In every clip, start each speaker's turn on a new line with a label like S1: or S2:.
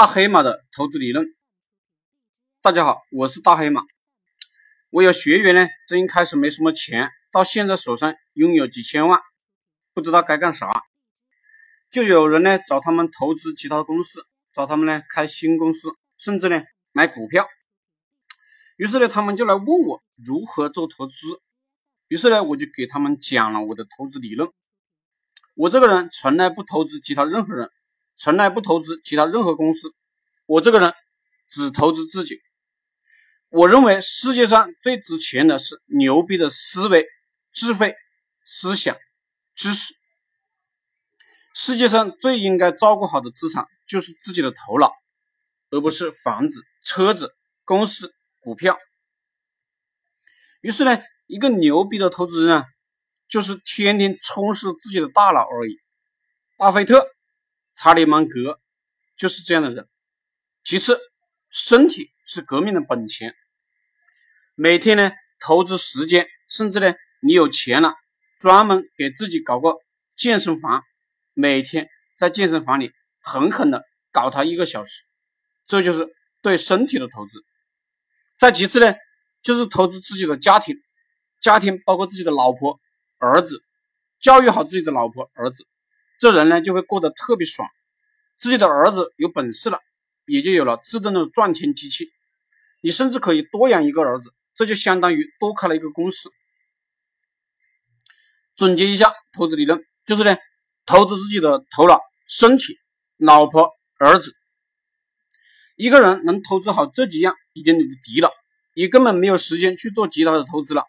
S1: 大黑马的投资理论。大家好，我是大黑马。我有学员呢，这一开始没什么钱，到现在手上拥有几千万，不知道该干啥，就有人呢找他们投资其他公司，找他们呢开新公司，甚至呢买股票。于是呢，他们就来问我如何做投资。于是呢，我就给他们讲了我的投资理论。我这个人从来不投资其他任何人。从来不投资其他任何公司，我这个人只投资自己。我认为世界上最值钱的是牛逼的思维、智慧、思想、知识。世界上最应该照顾好的资产就是自己的头脑，而不是房子、车子、公司、股票。于是呢，一个牛逼的投资人啊，就是天天充实自己的大脑而已。巴菲特。查理芒格就是这样的人。其次，身体是革命的本钱。每天呢，投资时间，甚至呢，你有钱了，专门给自己搞个健身房，每天在健身房里狠狠的搞它一个小时，这就是对身体的投资。再其次呢，就是投资自己的家庭，家庭包括自己的老婆、儿子，教育好自己的老婆、儿子。这人呢就会过得特别爽，自己的儿子有本事了，也就有了自动的赚钱机器。你甚至可以多养一个儿子，这就相当于多开了一个公司。总结一下投资理论，就是呢，投资自己的头脑、身体、老婆、儿子。一个人能投资好这几样，已经无敌了，也根本没有时间去做其他的投资了。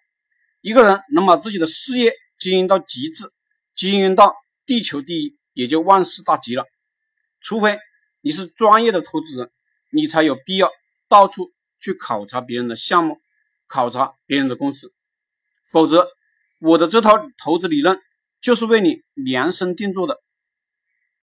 S1: 一个人能把自己的事业经营到极致，经营到。地球第一，也就万事大吉了。除非你是专业的投资人，你才有必要到处去考察别人的项目，考察别人的公司。否则，我的这套投资理论就是为你量身定做的。